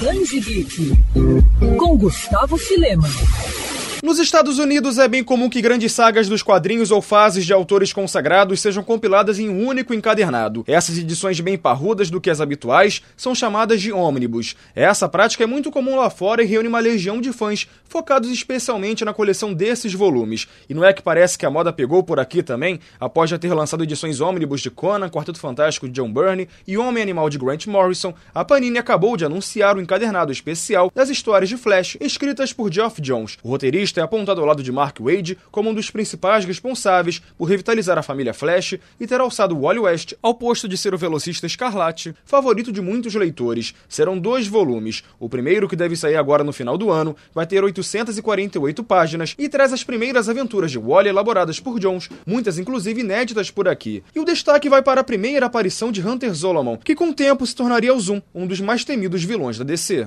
Dandy Geek, com Gustavo Filema. Nos Estados Unidos é bem comum que grandes sagas dos quadrinhos ou fases de autores consagrados sejam compiladas em um único encadernado. Essas edições bem parrudas do que as habituais são chamadas de ônibus. Essa prática é muito comum lá fora e reúne uma legião de fãs, focados especialmente na coleção desses volumes. E não é que parece que a moda pegou por aqui também? Após já ter lançado edições ônibus de Conan, Quarteto Fantástico de John Byrne e Homem Animal de Grant Morrison, a Panini acabou de anunciar o encadernado especial das histórias de Flash, escritas por Geoff Jones. O roteirista é apontado ao lado de Mark Wade como um dos principais responsáveis por revitalizar a família Flash e ter alçado Wally West ao posto de ser o velocista escarlate, favorito de muitos leitores. Serão dois volumes. O primeiro, que deve sair agora no final do ano, vai ter 848 páginas e traz as primeiras aventuras de Wally elaboradas por Jones, muitas inclusive inéditas por aqui. E o destaque vai para a primeira aparição de Hunter Zolomon, que com o tempo se tornaria o Zoom, um dos mais temidos vilões da DC.